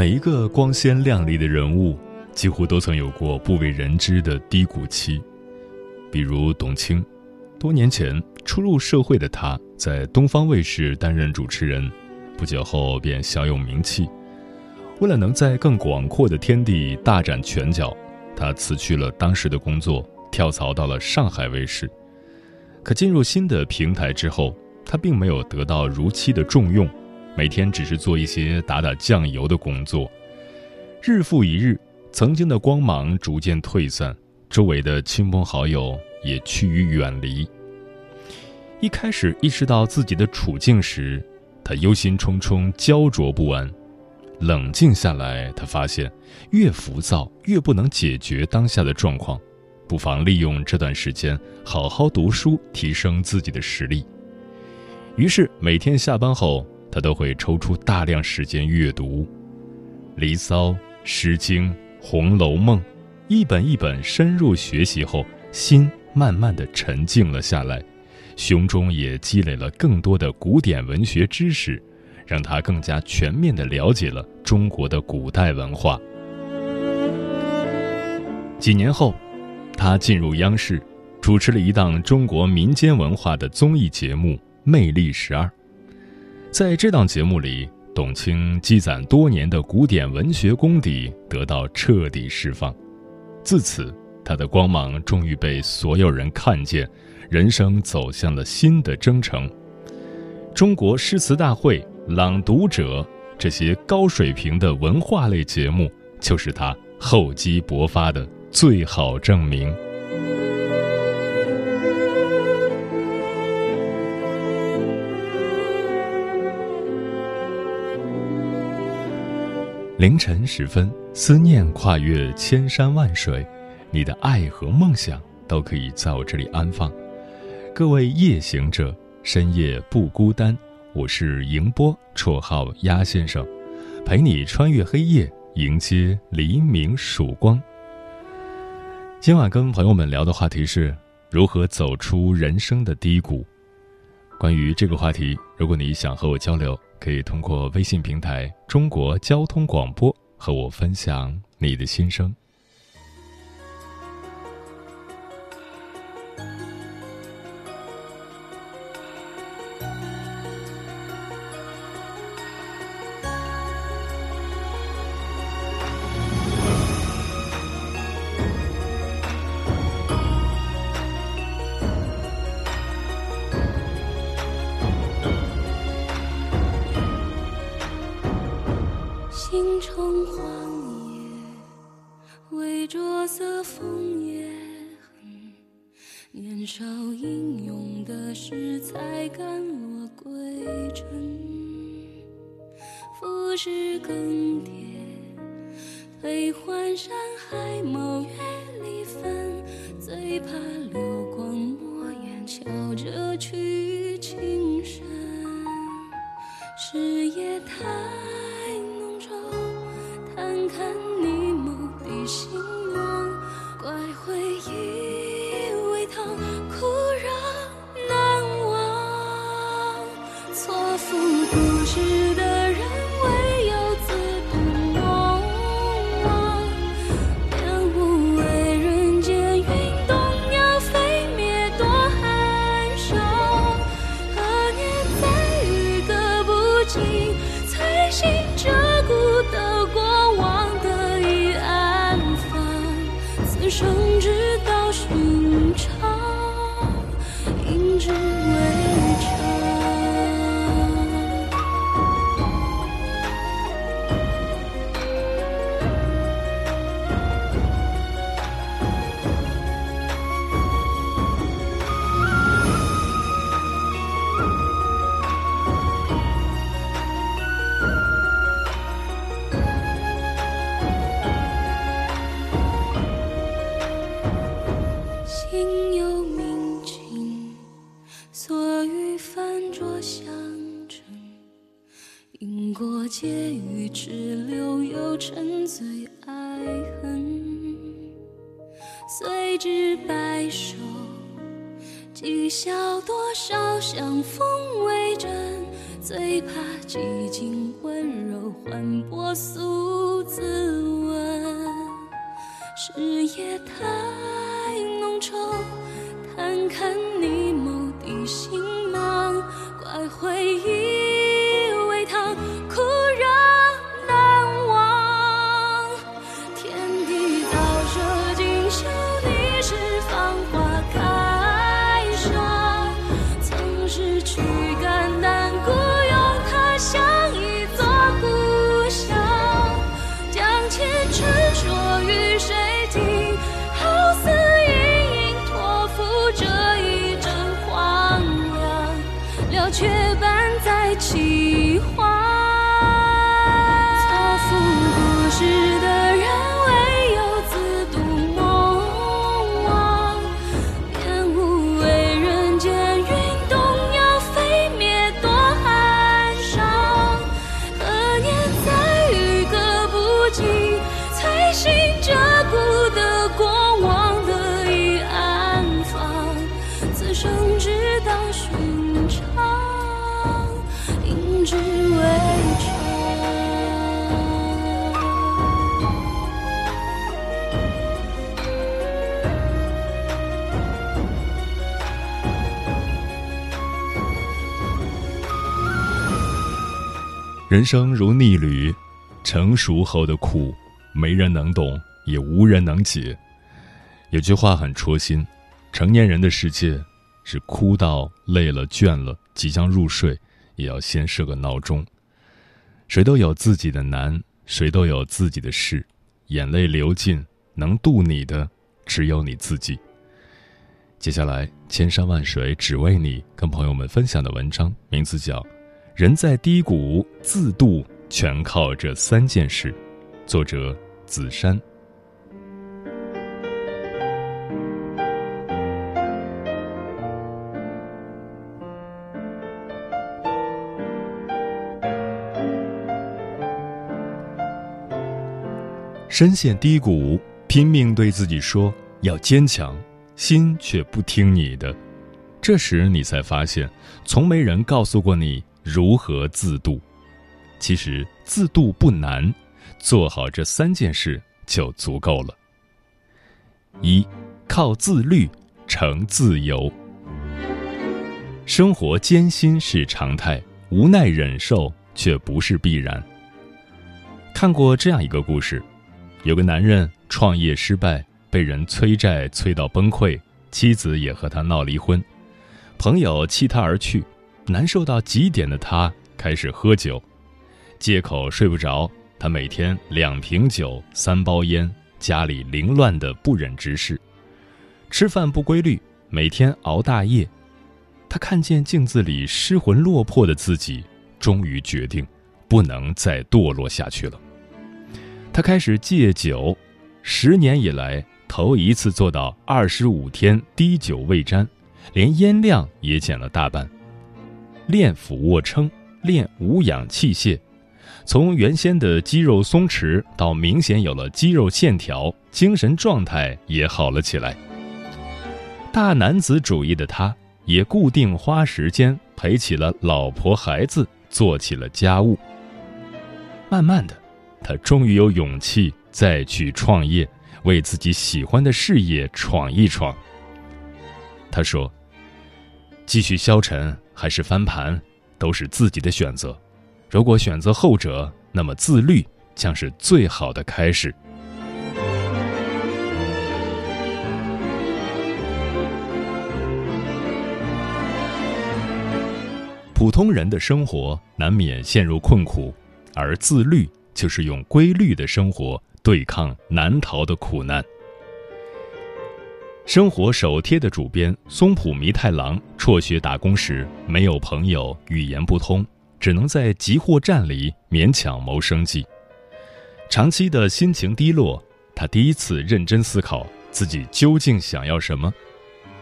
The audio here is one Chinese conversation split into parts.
每一个光鲜亮丽的人物，几乎都曾有过不为人知的低谷期。比如董卿，多年前初入社会的她，在东方卫视担任主持人，不久后便小有名气。为了能在更广阔的天地大展拳脚，她辞去了当时的工作，跳槽到了上海卫视。可进入新的平台之后，她并没有得到如期的重用。每天只是做一些打打酱油的工作，日复一日，曾经的光芒逐渐退散，周围的亲朋好友也趋于远离。一开始意识到自己的处境时，他忧心忡忡、焦灼不安。冷静下来，他发现越浮躁越不能解决当下的状况，不妨利用这段时间好好读书，提升自己的实力。于是每天下班后。他都会抽出大量时间阅读《离骚》《诗经》《红楼梦》，一本一本深入学习后，心慢慢的沉静了下来，胸中也积累了更多的古典文学知识，让他更加全面的了解了中国的古代文化。几年后，他进入央视，主持了一档中国民间文化的综艺节目《魅力十二》。在这档节目里，董卿积攒多年的古典文学功底得到彻底释放，自此，她的光芒终于被所有人看见，人生走向了新的征程。中国诗词大会、朗读者这些高水平的文化类节目，就是她厚积薄发的最好证明。凌晨时分，思念跨越千山万水，你的爱和梦想都可以在我这里安放。各位夜行者，深夜不孤单。我是迎波，绰号鸭先生，陪你穿越黑夜，迎接黎明曙光。今晚跟朋友们聊的话题是如何走出人生的低谷。关于这个话题，如果你想和我交流。可以通过微信平台“中国交通广播”和我分享你的心声。更迭，推换山海某月离分，最怕流光抹眼，敲着去情深，是夜太。之笑多少相逢未真，最怕寂静温柔换薄素自问。是夜太浓稠，贪看你眸底星芒，怪回忆。人生如逆旅，成熟后的苦，没人能懂，也无人能解。有句话很戳心：成年人的世界，是哭到累了、倦了，即将入睡，也要先设个闹钟。谁都有自己的难，谁都有自己的事，眼泪流尽，能渡你的只有你自己。接下来，千山万水只为你，跟朋友们分享的文章名字叫。人在低谷，自渡全靠这三件事。作者：子山。深陷低谷，拼命对自己说要坚强，心却不听你的。这时你才发现，从没人告诉过你。如何自渡？其实自渡不难，做好这三件事就足够了。一，靠自律成自由。生活艰辛是常态，无奈忍受却不是必然。看过这样一个故事：有个男人创业失败，被人催债催到崩溃，妻子也和他闹离婚，朋友弃他而去。难受到极点的他开始喝酒，借口睡不着，他每天两瓶酒、三包烟，家里凌乱的不忍直视，吃饭不规律，每天熬大夜。他看见镜子里失魂落魄的自己，终于决定不能再堕落下去了。他开始戒酒，十年以来头一次做到二十五天滴酒未沾，连烟量也减了大半。练俯卧撑，练无氧器械，从原先的肌肉松弛到明显有了肌肉线条，精神状态也好了起来。大男子主义的他，也固定花时间陪起了老婆孩子，做起了家务。慢慢的，他终于有勇气再去创业，为自己喜欢的事业闯一闯。他说：“继续消沉还是翻盘都是自己的选择如果选择后者那么自律将是最好的开始。普通人的生活难免陷入困苦而自律就是用规律的生活对抗难逃的苦难。生活手贴的主编松浦弥太郎辍学打工时，没有朋友，语言不通，只能在集货站里勉强谋生计。长期的心情低落，他第一次认真思考自己究竟想要什么。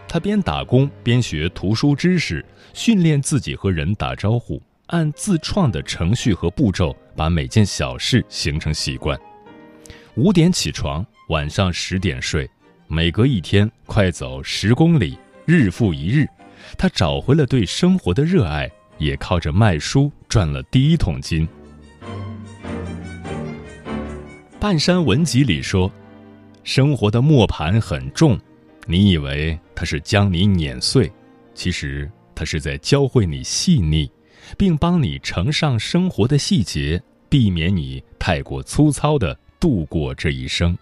他边打工边学图书知识，训练自己和人打招呼，按自创的程序和步骤，把每件小事形成习惯。五点起床，晚上十点睡，每隔一天快走十公里，日复一日，他找回了对生活的热爱，也靠着卖书赚了第一桶金。半山文集里说：“生活的磨盘很重。”你以为他是将你碾碎，其实他是在教会你细腻，并帮你呈上生活的细节，避免你太过粗糙的度过这一生。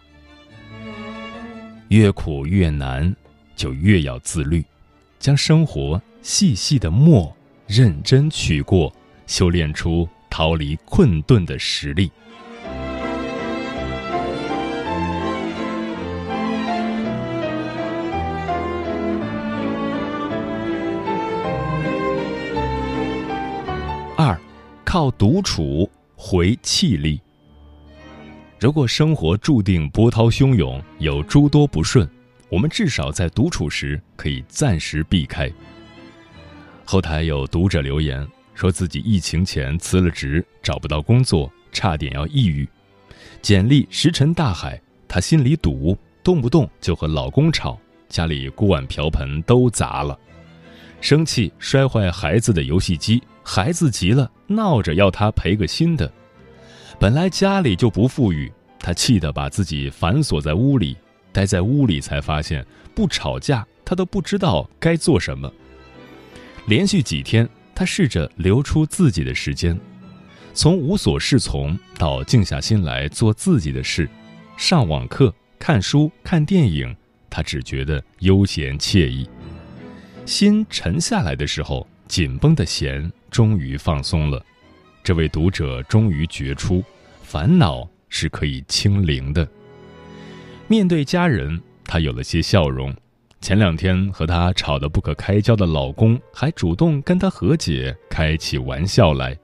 越苦越难，就越要自律，将生活细细的磨，认真去过，修炼出逃离困顿的实力。二靠独处回气力。如果生活注定波涛汹涌，有诸多不顺，我们至少在独处时可以暂时避开。后台有读者留言说自己疫情前辞了职，找不到工作，差点要抑郁，简历石沉大海，她心里堵，动不动就和老公吵，家里锅碗瓢盆都砸了，生气摔坏孩子的游戏机。孩子急了，闹着要他赔个新的。本来家里就不富裕，他气得把自己反锁在屋里，待在屋里才发现不吵架他都不知道该做什么。连续几天，他试着留出自己的时间，从无所适从到静下心来做自己的事，上网课、看书、看电影，他只觉得悠闲惬意。心沉下来的时候，紧绷的弦。终于放松了，这位读者终于觉出，烦恼是可以清零的。面对家人，她有了些笑容。前两天和她吵得不可开交的老公，还主动跟她和解，开起玩笑来。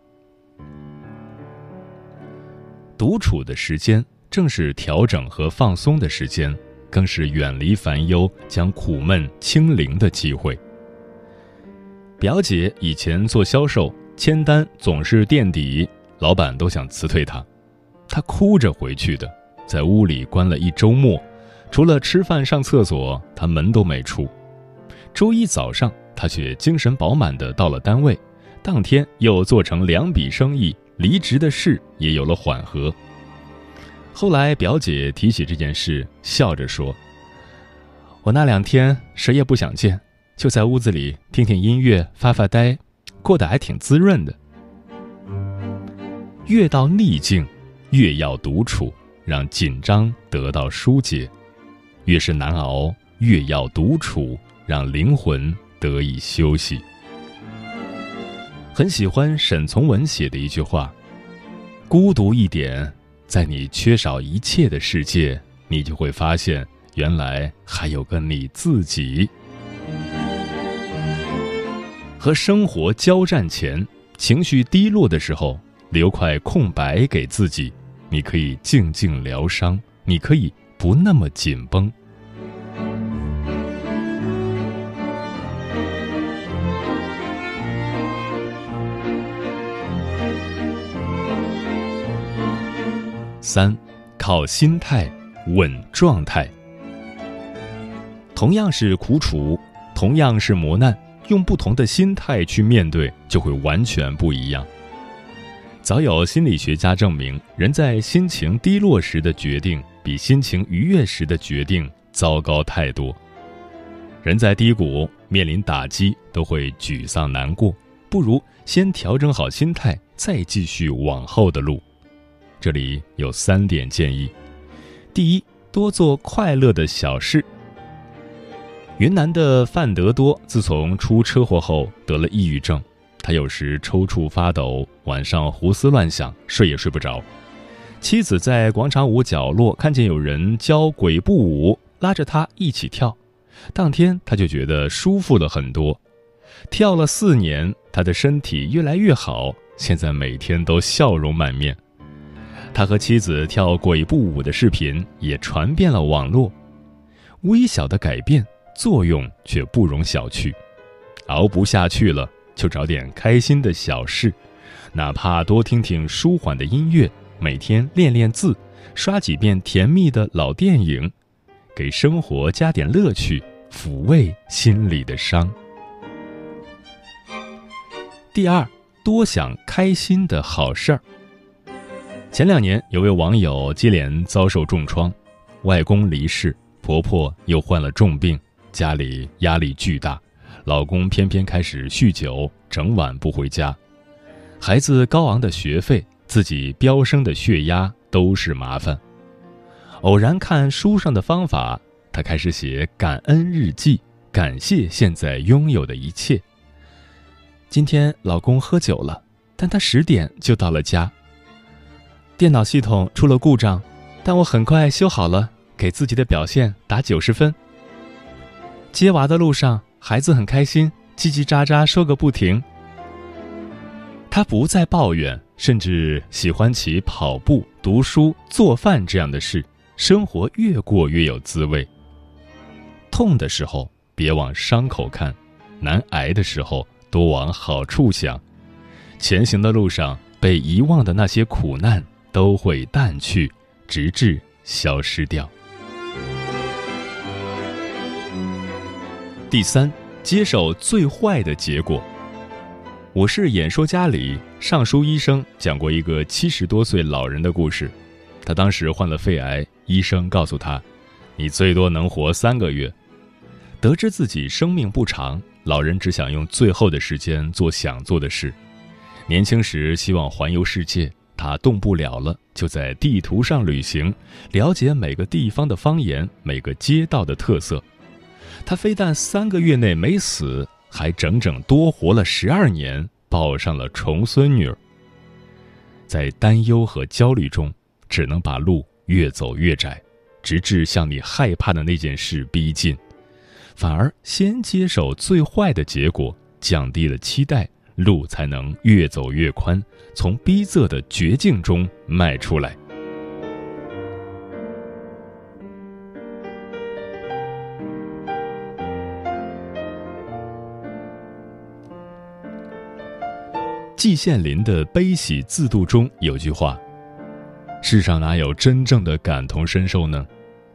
独处的时间，正是调整和放松的时间，更是远离烦忧、将苦闷清零的机会。表姐以前做销售，签单总是垫底，老板都想辞退他，他哭着回去的，在屋里关了一周末，除了吃饭上厕所，他门都没出。周一早上，他却精神饱满的到了单位，当天又做成两笔生意，离职的事也有了缓和。后来表姐提起这件事，笑着说：“我那两天谁也不想见。”就在屋子里听听音乐发发呆，过得还挺滋润的。越到逆境，越要独处，让紧张得到疏解；越是难熬，越要独处，让灵魂得以休息。很喜欢沈从文写的一句话：“孤独一点，在你缺少一切的世界，你就会发现，原来还有个你自己。”和生活交战前，情绪低落的时候，留块空白给自己，你可以静静疗伤，你可以不那么紧绷。三，靠心态稳状态。同样是苦楚，同样是磨难。用不同的心态去面对，就会完全不一样。早有心理学家证明，人在心情低落时的决定，比心情愉悦时的决定糟糕太多。人在低谷面临打击，都会沮丧难过，不如先调整好心态，再继续往后的路。这里有三点建议：第一，多做快乐的小事。云南的范德多自从出车祸后得了抑郁症，他有时抽搐发抖，晚上胡思乱想，睡也睡不着。妻子在广场舞角落看见有人教鬼步舞，拉着他一起跳，当天他就觉得舒服了很多。跳了四年，他的身体越来越好，现在每天都笑容满面。他和妻子跳鬼步舞的视频也传遍了网络。微小的改变，作用却不容小觑。熬不下去了，就找点开心的小事，哪怕多听听舒缓的音乐，每天练练字，刷几遍甜蜜的老电影，给生活加点乐趣，抚慰心里的伤。第二，多想开心的好事儿。前两年，有位网友接连遭受重创，外公离世，婆婆又患了重病，家里压力巨大，老公偏偏开始酗酒，整晚不回家，孩子高昂的学费，自己飙升的血压都是麻烦。偶然看书上的方法，她开始写感恩日记，感谢现在拥有的一切。今天老公喝酒了，但他十点就到了家。电脑系统出了故障，但我很快修好了，给自己的表现打九十分。接娃的路上，孩子很开心，叽叽喳喳说个不停。他不再抱怨，甚至喜欢起跑步、读书、做饭这样的事，生活越过越有滋味。痛的时候别往伤口看，难挨的时候。多往好处想，前行的路上被遗忘的那些苦难都会淡去，直至消失掉。第三，接受最坏的结果。我是演说家里尚书医生讲过一个七十多岁老人的故事，他当时患了肺癌，医生告诉他：“你最多能活三个月。”得知自己生命不长。老人只想用最后的时间做想做的事。年轻时希望环游世界，他动不了了，就在地图上旅行，了解每个地方的方言、每个街道的特色。他非但三个月内没死，还整整多活了十二年，抱上了重孙女。在担忧和焦虑中，只能把路越走越窄，直至向你害怕的那件事逼近。反而先接受最坏的结果，降低了期待，路才能越走越宽，从逼仄的绝境中迈出来。季羡林的《悲喜自度》中有句话：“世上哪有真正的感同身受呢？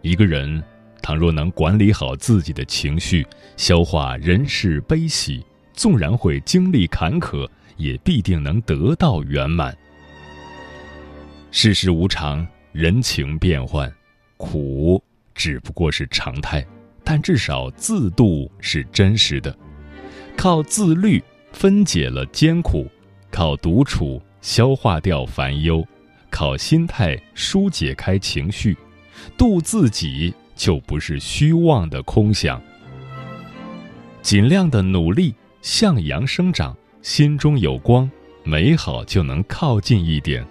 一个人。”倘若能管理好自己的情绪，消化人世悲喜，纵然会经历坎坷，也必定能得到圆满。世事无常，人情变幻，苦只不过是常态，但至少自度是真实的。靠自律分解了艰苦，靠独处消化掉烦忧，靠心态疏解开情绪，度自己。就不是虚妄的空想。尽量的努力，向阳生长，心中有光，美好就能靠近一点。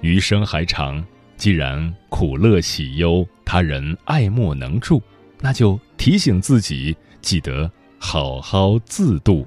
余生还长，既然苦乐喜忧他人爱莫能助，那就提醒自己，记得好好自度。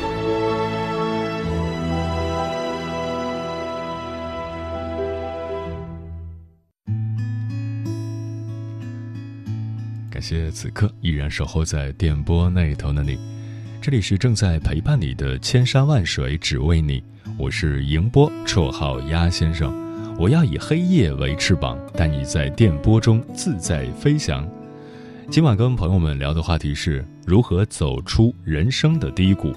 感谢此刻依然守候在电波那头的你，这里是正在陪伴你的千山万水只为你，我是迎波，绰号鸭先生。我要以黑夜为翅膀，带你在电波中自在飞翔。今晚跟朋友们聊的话题是如何走出人生的低谷。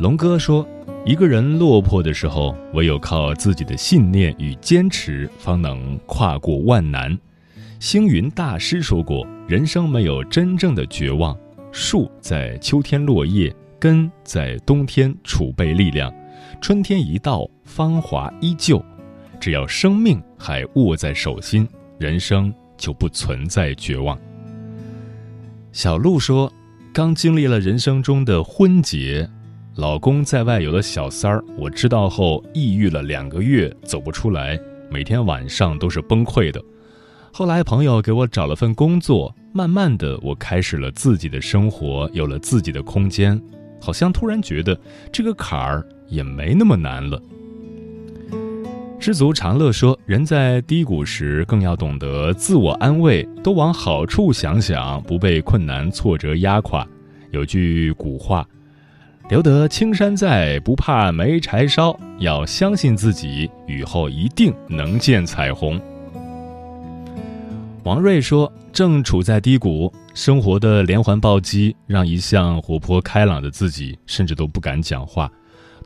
龙哥说，一个人落魄的时候，唯有靠自己的信念与坚持，方能跨过万难。星云大师说过，人生没有真正的绝望，树在秋天落叶，根在冬天储备力量，春天一到，芳华依旧。只要生命还握在手心，人生。就不存在绝望。小鹿说：“刚经历了人生中的婚结，老公在外有了小三儿，我知道后抑郁了两个月，走不出来，每天晚上都是崩溃的。后来朋友给我找了份工作，慢慢的我开始了自己的生活，有了自己的空间，好像突然觉得这个坎儿也没那么难了。”知足常乐说：“人在低谷时，更要懂得自我安慰，多往好处想想，不被困难挫折压垮。”有句古话：“留得青山在，不怕没柴烧。”要相信自己，雨后一定能见彩虹。王瑞说：“正处在低谷，生活的连环暴击让一向活泼开朗的自己，甚至都不敢讲话。”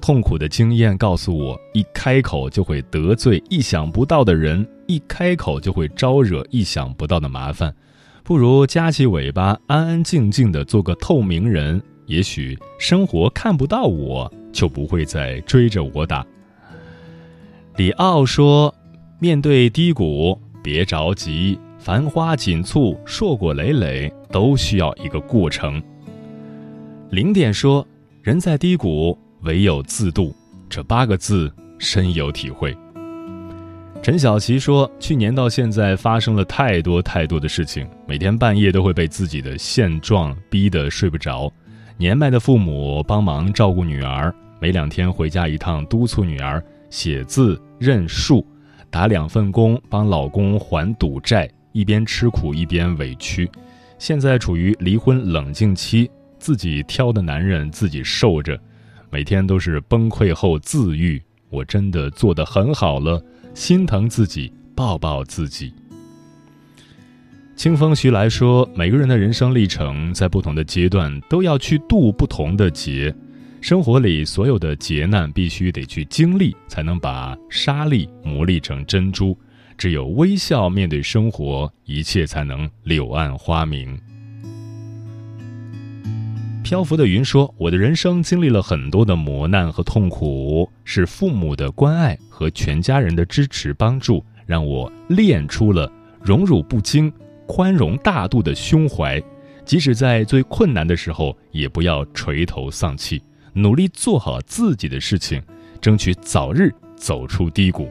痛苦的经验告诉我，一开口就会得罪意想不到的人，一开口就会招惹意想不到的麻烦，不如夹起尾巴，安安静静的做个透明人。也许生活看不到我，就不会再追着我打。李奥说：“面对低谷，别着急，繁花锦簇，硕果累累，都需要一个过程。”零点说：“人在低谷。”唯有自渡，这八个字深有体会。陈小琪说：“去年到现在发生了太多太多的事情，每天半夜都会被自己的现状逼得睡不着。年迈的父母帮忙照顾女儿，每两天回家一趟，督促女儿写字、认数，打两份工帮老公还赌债，一边吃苦一边委屈。现在处于离婚冷静期，自己挑的男人自己受着。”每天都是崩溃后自愈，我真的做得很好了，心疼自己，抱抱自己。清风徐来说，每个人的人生历程在不同的阶段都要去渡不同的劫，生活里所有的劫难必须得去经历，才能把沙粒磨砺成珍珠。只有微笑面对生活，一切才能柳暗花明。漂浮的云说：“我的人生经历了很多的磨难和痛苦，是父母的关爱和全家人的支持帮助，让我练出了荣辱不惊、宽容大度的胸怀。即使在最困难的时候，也不要垂头丧气，努力做好自己的事情，争取早日走出低谷。”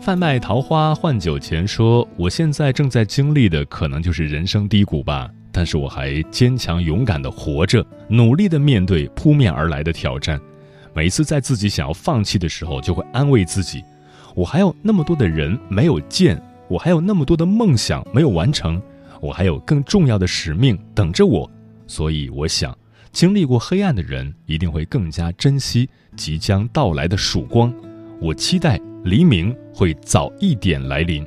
贩卖桃花换酒钱说：“我现在正在经历的，可能就是人生低谷吧。”但是我还坚强勇敢地活着，努力地面对扑面而来的挑战。每一次在自己想要放弃的时候，就会安慰自己：我还有那么多的人没有见，我还有那么多的梦想没有完成，我还有更重要的使命等着我。所以，我想，经历过黑暗的人一定会更加珍惜即将到来的曙光。我期待黎明会早一点来临。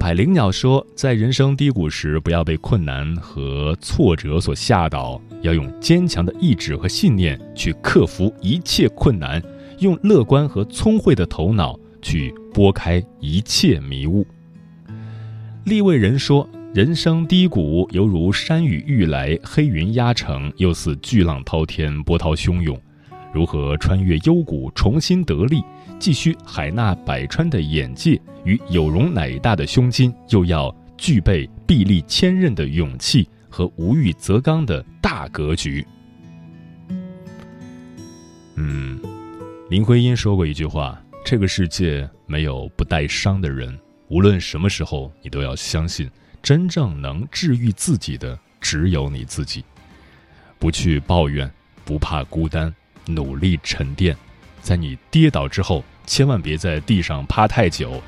百灵鸟说：“在人生低谷时，不要被困难和挫折所吓倒，要用坚强的意志和信念去克服一切困难，用乐观和聪慧的头脑去拨开一切迷雾。”立位人说：“人生低谷犹如山雨欲来，黑云压城，又似巨浪滔天，波涛汹涌。如何穿越幽谷，重新得力？”既需海纳百川的眼界与有容乃大的胸襟，又要具备臂力千仞的勇气和无欲则刚的大格局。嗯，林徽因说过一句话：“这个世界没有不带伤的人，无论什么时候，你都要相信，真正能治愈自己的只有你自己。不去抱怨，不怕孤单，努力沉淀。”在你跌倒之后，千万别在地上趴太久，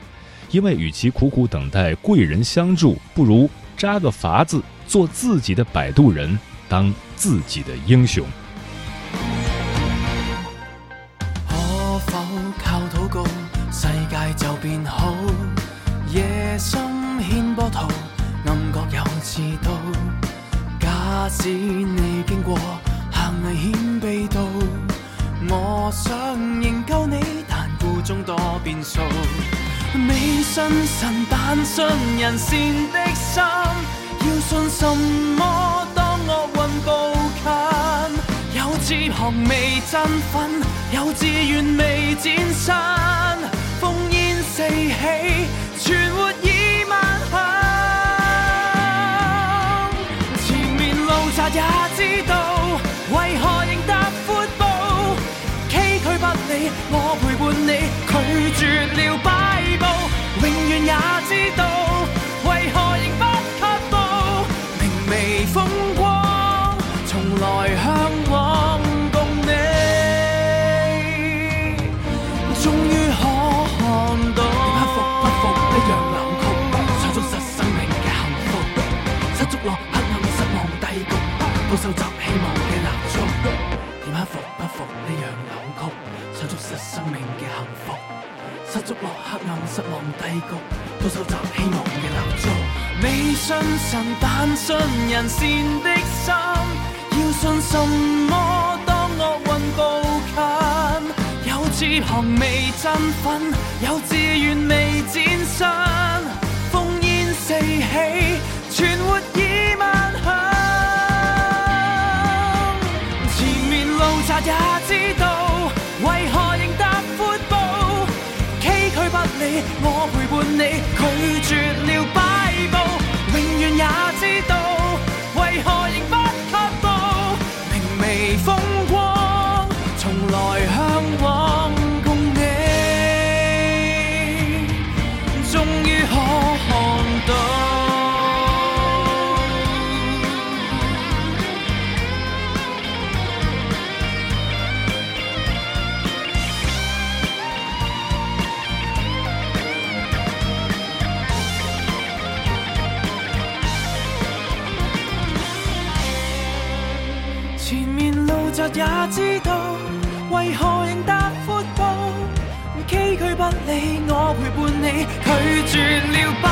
因为与其苦苦等待贵人相助，不如扎个法子做自己的摆渡人，当自己的英雄。可否靠祷告，世界就变好？夜途，暗角有刺刀。假使你经过，行危险被盗，我想营救你，但故中多变数。未信神，但信人善的心。要信什么？当恶运步近，有志旁未振奋，有志愿未展身，烽烟四起，存活已万幸。前面路窄也知道，我陪伴你，拒絕了擺布。永遠也知道，為何仍不卻步？明媚風光，從來向往共你，終於可看到。點克服不服一樣扭曲，想捉實生命嘅幸福，失足落黑暗失望低谷，失足落黑暗失望低谷，都收集希望嘅蠟燭。未信神，但信人善的心。要信什么？当恶运步近，有志行未振奋，有志愿未展身，烽烟四起，存活已萬幸。前面路窄也知道，你，拒绝了也知道，为何仍答阔步？崎岖不理，我陪伴你，拒绝了摆